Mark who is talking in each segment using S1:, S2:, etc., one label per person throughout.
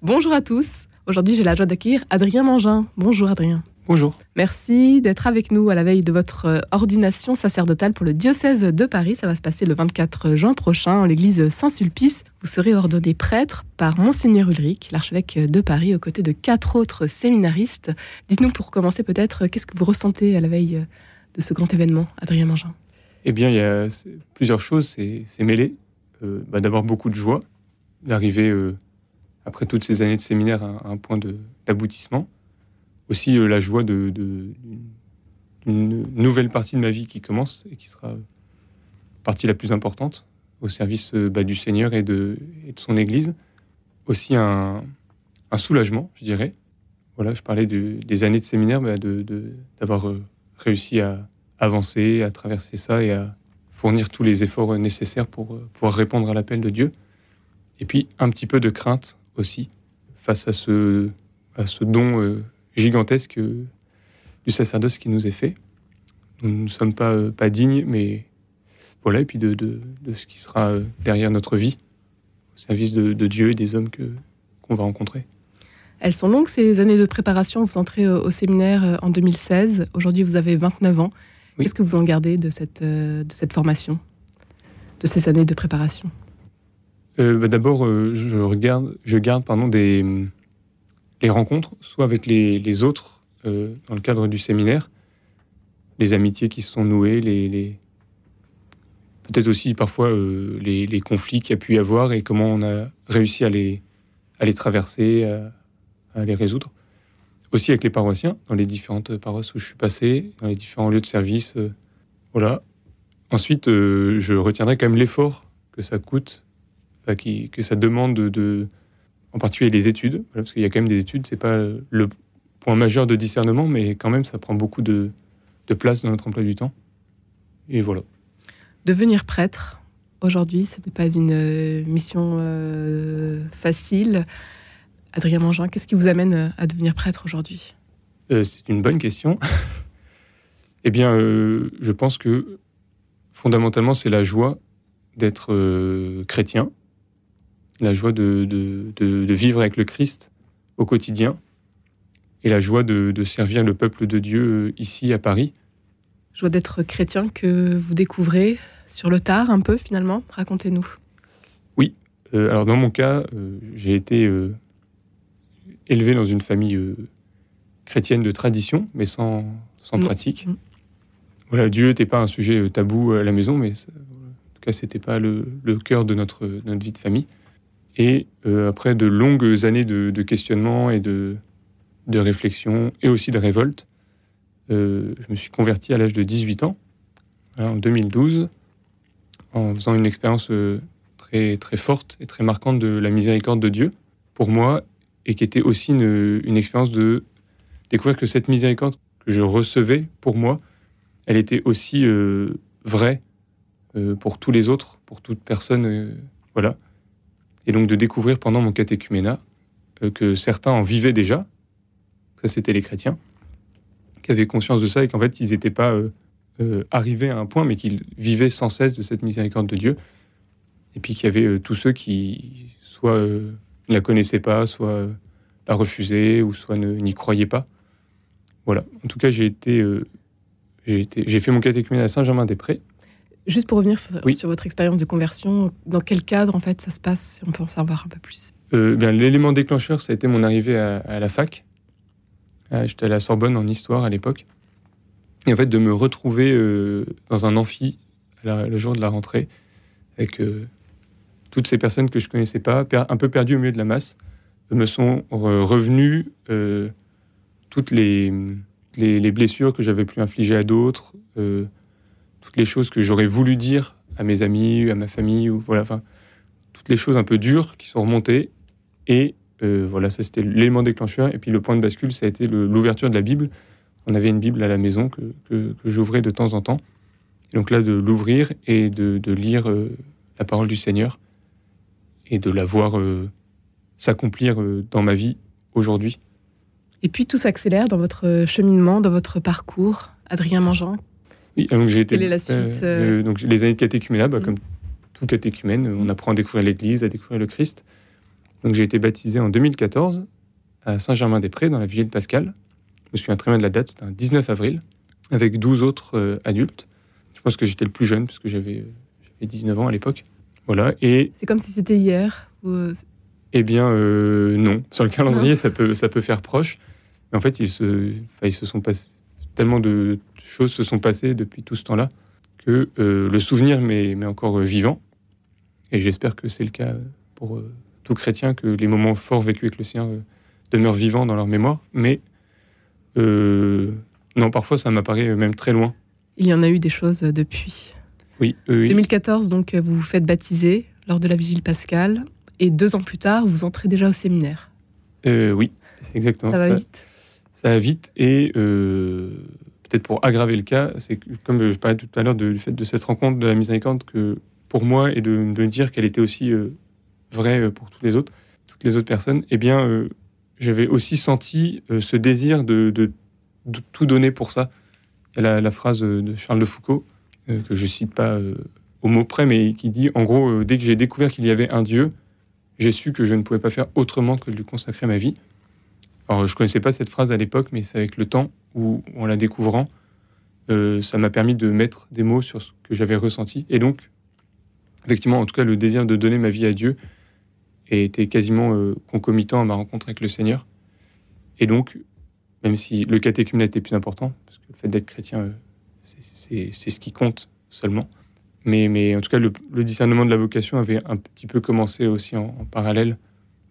S1: Bonjour à tous. Aujourd'hui, j'ai la joie d'accueillir Adrien Mangin. Bonjour Adrien.
S2: Bonjour.
S1: Merci d'être avec nous à la veille de votre euh, ordination sacerdotale pour le diocèse de Paris. Ça va se passer le 24 juin prochain en l'église Saint-Sulpice. Vous serez ordonné prêtre par Monseigneur Ulrich, l'archevêque de Paris, aux côtés de quatre autres séminaristes. Dites-nous pour commencer peut-être, qu'est-ce que vous ressentez à la veille de ce grand événement, Adrien Mangin?
S2: Eh bien, il y a plusieurs choses. C'est mêlé. Euh, bah, D'abord, beaucoup de joie d'arriver, euh, après toutes ces années de séminaire, un point d'aboutissement aussi euh, la joie de, d'une nouvelle partie de ma vie qui commence et qui sera partie la plus importante au service euh, bah, du Seigneur et de, son Église. Aussi un, soulagement, je dirais. Voilà, je parlais des années de séminaire, bah, d'avoir euh, réussi à avancer, à traverser ça et à fournir tous les efforts nécessaires pour pouvoir répondre à l'appel de Dieu. Et puis un petit peu de crainte aussi face à ce, à ce don gigantesque euh, du sacerdoce qui nous est fait. Nous ne sommes pas, euh, pas dignes, mais voilà, et puis de, de, ce qui sera euh, derrière notre vie, au service de, Dieu et des hommes que, qu'on va rencontrer.
S1: Elles sont longues, ces années de préparation. Vous entrez au, séminaire en 2016. Aujourd'hui, vous avez 29 ans. Qu'est-ce que vous en gardez de cette, de cette formation, de ces années de préparation?
S2: Bah, D'abord, je, regarde, je garde pardon, les rencontres, soit avec les, autres euh, dans le cadre du séminaire, les amitiés qui se sont nouées, les, peut-être aussi parfois euh, les, conflits qu'il y a pu y avoir et comment on a réussi à les, à les traverser, à, les résoudre. Aussi avec les paroissiens, dans les différentes paroisses où je suis passé, dans les différents lieux de service. Euh, voilà. Ensuite, je retiendrai quand même l'effort que ça coûte, que ça demande de en particulier les études, parce qu'il y a quand même des études, c'est pas le point majeur de discernement, mais quand même ça prend beaucoup de, place dans notre emploi du temps. Et voilà.
S1: Devenir prêtre, aujourd'hui, ce n'est pas une euh, mission euh, facile. Adrien Mangin, qu'est-ce qui vous amène euh, à devenir prêtre aujourd'hui?
S2: C'est une bonne question. eh bien, je pense que fondamentalement, c'est la joie d'être chrétien, la joie de, de, vivre avec le Christ au quotidien et la joie de, servir le peuple de Dieu euh, ici à Paris.
S1: Joie d'être chrétien que vous découvrez sur le tard un peu finalement. Racontez-nous.
S2: Oui, euh, alors dans mon cas, euh, j'ai été élevé dans une famille chrétienne de tradition, mais sans, sans pratique. Mm. Voilà, Dieu n'était pas un sujet tabou à la maison, mais en tout cas, c'était pas le, le cœur de notre, notre vie de famille. Et euh, après de longues années de, questionnement et de, de, réflexion, et aussi de révolte, euh, je me suis converti à l'âge de 18 ans, hein, en 2012, en faisant une expérience euh, très, très forte et très marquante de la miséricorde de Dieu pour moi, et qui était aussi une, une expérience de découvrir que cette miséricorde que je recevais pour moi, elle était aussi vraie pour tous les autres, pour toute personne. voilà et donc de découvrir pendant mon catéchuménat euh, que certains en vivaient déjà, ça c'était les chrétiens, qui avaient conscience de ça et qu'en fait ils n'étaient pas euh, euh, arrivés à un point, mais qu'ils vivaient sans cesse de cette miséricorde de Dieu. Et puis qu'il y avait tous ceux qui soit ne la connaissaient pas, soit la refusaient, ou soit n'y croyaient pas. Voilà. En tout cas, j'ai été, j'ai fait mon catéchuménat à Saint-Germain-des-Prés.
S1: Juste pour revenir sur, votre expérience de conversion, dans quel cadre en fait ça se passe On peut en savoir un peu plus?
S2: Euh, l'élément déclencheur, ça a été mon arrivée à, la fac. Ah, j'étais à la Sorbonne en histoire à l'époque. Et en fait, de me retrouver euh, dans un amphi le jour de la rentrée, avec euh, toutes ces personnes que je connaissais pas, un peu perdues au milieu de la masse, me sont revenues toutes les, les, les, blessures que j'avais pu infliger à d'autres, toutes les choses que j'aurais voulu dire à mes amis, à ma famille, voilà, enfin, toutes les choses un peu dures qui sont remontées. Et euh, voilà, ça c'était l'élément déclencheur. Et puis le point de bascule, ça a été l'ouverture de la Bible. On avait une Bible à la maison que, j'ouvrais de temps en temps. Et donc là, de l'ouvrir et de, lire euh, la parole du Seigneur et de la voir euh, s'accomplir dans ma vie aujourd'hui.
S1: Et puis tout s'accélère dans votre cheminement, dans votre parcours. Adrien Mangeant,
S2: donc j'ai été.
S1: Quelle est la suite euh,
S2: euh, Donc les années de catéchuménat, bah, mm. comme tout catéchumène, on apprend à découvrir l'Église, à découvrir le Christ. Donc j'ai été baptisé en 2014 à Saint-Germain-des-Prés, dans la ville Pascal. Je me souviens très bien de la date, c'était un 19 avril, avec 12 autres adultes. Je pense que j'étais le plus jeune, parce que j'avais 19 ans à l'époque. Voilà, et...
S1: C'est comme si c'était hier
S2: Eh bien, non. Sur le calendrier, ça peut, ça peut faire proche. Mais en fait, ils se, ils se sont passés... Tellement de choses se sont passées depuis tout ce temps-là que le souvenir m'est encore vivant. Et j'espère que c'est le cas pour tout chrétien, que les moments forts vécus avec le Seigneur demeurent vivants dans leur mémoire. Mais non, parfois, ça m'apparaît même très loin.
S1: Il y en a eu des choses depuis.
S2: Oui.
S1: 2014, donc, vous vous faites baptiser lors de la vigile pascale. Et deux ans plus tard, vous entrez déjà au séminaire.
S2: Euh, oui, c'est exactement
S1: ça.
S2: Ça
S1: va vite.
S2: Ça va vite. Et euh, peut-être pour aggraver le cas, c'est comme je parlais tout à l'heure du fait de cette rencontre de la miséricorde, que pour moi, et de, me dire qu'elle était aussi euh, vraie pour toutes les autres, toutes les autres personnes, eh bien, j'avais aussi senti ce désir de, de, tout donner pour ça. Il y a la, phrase de Charles de Foucault, que je cite pas au mot près, mais qui dit, en gros, dès que j'ai découvert qu'il y avait un Dieu, j'ai su que je ne pouvais pas faire autrement que de lui consacrer ma vie. Alors, je ne connaissais pas cette phrase à l'époque, mais c'est avec le temps où, en la découvrant, euh, ça m'a permis de mettre des mots sur ce que j'avais ressenti. Et donc, effectivement, en tout cas, le désir de donner ma vie à Dieu était quasiment euh, concomitant à ma rencontre avec le Seigneur. Et donc, même si le catéchuménat était plus important, parce que le fait d'être chrétien, euh, c'est ce qui compte seulement, mais, en tout cas, le, discernement de la vocation avait un petit peu commencé aussi en, parallèle,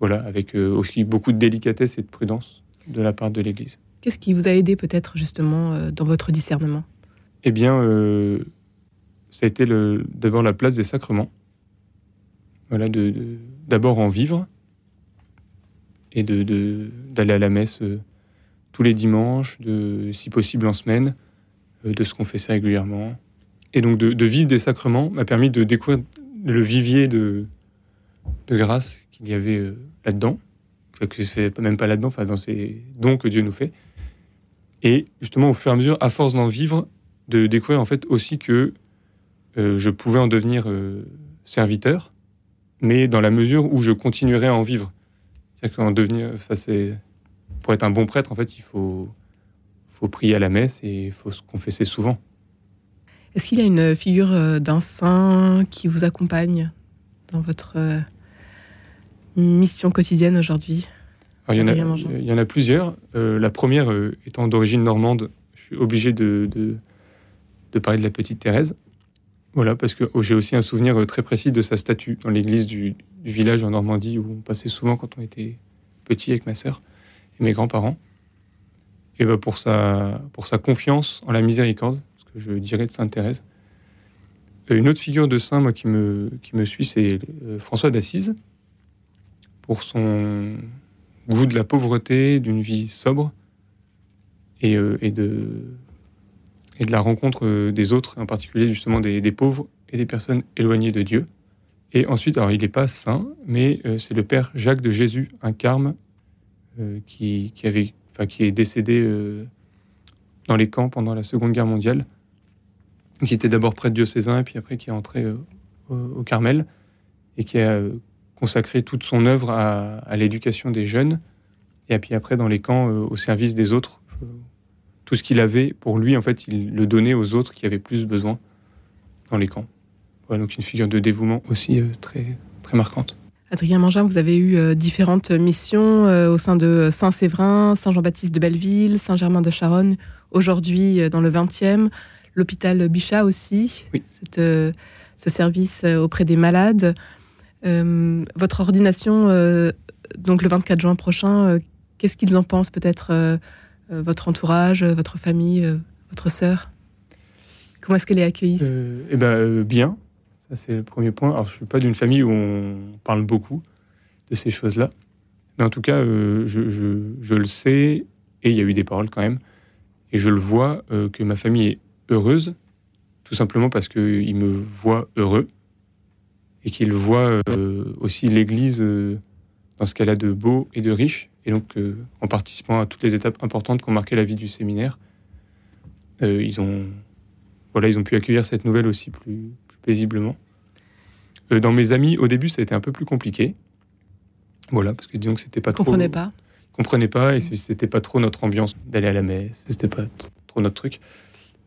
S2: voilà, avec euh, aussi beaucoup de délicatesse et de prudence de la part de l'Église.
S1: Qu'est-ce qui vous a aidé peut-être justement euh, dans votre discernement?
S2: Eh bien, euh, ça a été d'abord la place des sacrements. Voilà, d'abord en vivre et d'aller de, à la messe tous les dimanches, de, si possible en semaine, de se confesser régulièrement, et donc de, vivre des sacrements m'a permis de découvrir le vivier de, de grâce qu'il y avait euh, là-dedans. Enfin, que c'est même pas là-dedans, enfin dans ces dons que Dieu nous fait. Et justement, au fur et à mesure, à force d'en vivre, de découvrir en fait aussi que euh, je pouvais en devenir euh, serviteur, mais dans la mesure où je continuerai à en vivre. C'est-à-dire qu'en devenir, ça c'est pour être un bon prêtre, en fait, il faut, faut prier à la messe et il faut se confesser souvent.
S1: Est-ce qu'il y a une figure d'un saint qui vous accompagne dans votre mission quotidienne aujourd'hui
S2: il y, en a, il y en a plusieurs. Euh, la première, étant d'origine normande, je suis obligé de, de, parler de la petite Thérèse. Voilà, parce que oh, j'ai aussi un souvenir très précis de sa statue dans l'église du, village en Normandie où on passait souvent quand on était petit avec ma sœur et mes grands-parents. Et ben pour, sa, pour sa confiance en la miséricorde, je dirais de Sainte Thérèse. Euh, une autre figure de saint, moi, qui me, qui me suit, c'est euh, François d'Assise, pour son goût de la pauvreté, d'une vie sobre, et, euh, de, la rencontre des autres, en particulier justement des, pauvres et des personnes éloignées de Dieu. Et ensuite, alors il n'est pas saint, mais c'est le père Jacques de Jésus, un carme, qui, est décédé dans les camps pendant la Seconde Guerre mondiale qui était d'abord prêtre diocésain et puis après qui est entré euh, au, Carmel et qui a euh, consacré toute son œuvre à, l'éducation des jeunes et puis après dans les camps euh, au service des autres. tout ce qu'il avait pour lui, en fait, il le donnait aux autres qui avaient plus besoin dans les camps. Voilà, donc une figure de dévouement aussi très, très marquante.
S1: Adrien Mangin, vous avez eu différentes missions au sein de Saint-Séverin, Saint-Jean-Baptiste de Belleville, Saint-Germain de Charonne, aujourd'hui dans le 20e l'hôpital Bichat aussi, euh, ce service euh, auprès des malades. Euh, votre ordination, donc le 24 juin prochain, qu'est-ce qu'ils en pensent peut-être votre entourage, votre famille, votre sœur? Comment est-ce qu'elle est accueillie?
S2: Eh ben, bien. Ça, c'est le premier point. Alors, je ne suis pas d'une famille où on parle beaucoup de ces choses-là. Mais en tout cas, je, le sais, et il y a eu des paroles quand même, et je le vois que ma famille est heureuse, tout simplement parce qu'ils me voient heureux et qu'ils voient euh, aussi l'Église euh, dans ce qu'elle a de beau et de riche. Et donc, euh, en participant à toutes les étapes importantes qui ont marqué la vie du séminaire, ils, ont, voilà, ils ont pu accueillir cette nouvelle aussi plus, paisiblement. dans mes amis, au début, ça a été un peu plus compliqué. Voilà, parce que disons que c'était pas trop.
S1: Comprenez pas.
S2: Comprenez pas, et c'était pas trop notre ambiance d'aller à la messe, c'était pas trop notre truc.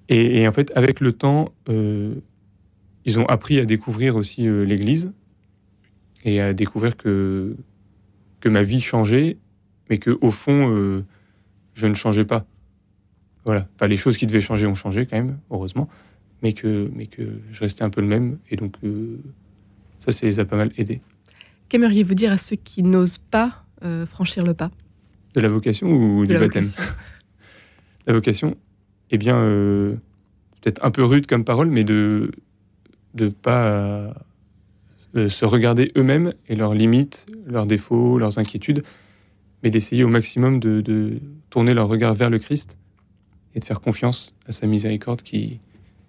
S2: Et, en fait, avec le temps, euh, ils ont appris à découvrir aussi euh, l'Église et à découvrir que, que ma vie changeait, mais que au fond, euh, je ne changeais pas. Voilà. Enfin, les choses qui devaient changer ont changé quand même, heureusement, mais que, mais que je restais un peu le même. Et donc, ça, ça les a pas mal aidés.
S1: Qu'aimeriez-vous dire à ceux qui n'osent pas franchir le pas?
S2: De la vocation ou du baptême? La vocation, eh bien, euh, peut-être un peu rude comme parole, mais de ne pas euh, se regarder eux-mêmes et leurs limites, leurs défauts, leurs inquiétudes, mais d'essayer au maximum de, tourner leur regard vers le Christ et de faire confiance à sa miséricorde qui,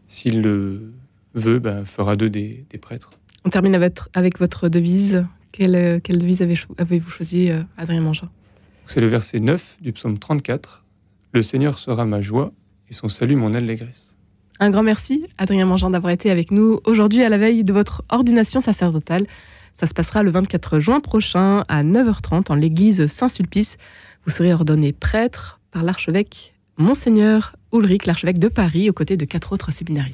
S2: s'il le veut, ben, fera d'eux des, prêtres.
S1: On termine avec, votre devise. Quelle, devise avez-vous choisi, euh, Adrien Mangin?
S2: C'est le verset 9 du psaume 34. Le Seigneur sera ma joie et son salut mon allégresse.
S1: Un grand merci, Adrien Mangeant, d'avoir été avec nous aujourd'hui à la veille de votre ordination sacerdotale. Ça se passera le 24 juin prochain à 9h30 en l'église Saint-Sulpice. Vous serez ordonné prêtre par l'archevêque Monseigneur Ulrich, l'archevêque de Paris, aux côtés de quatre autres séminaristes.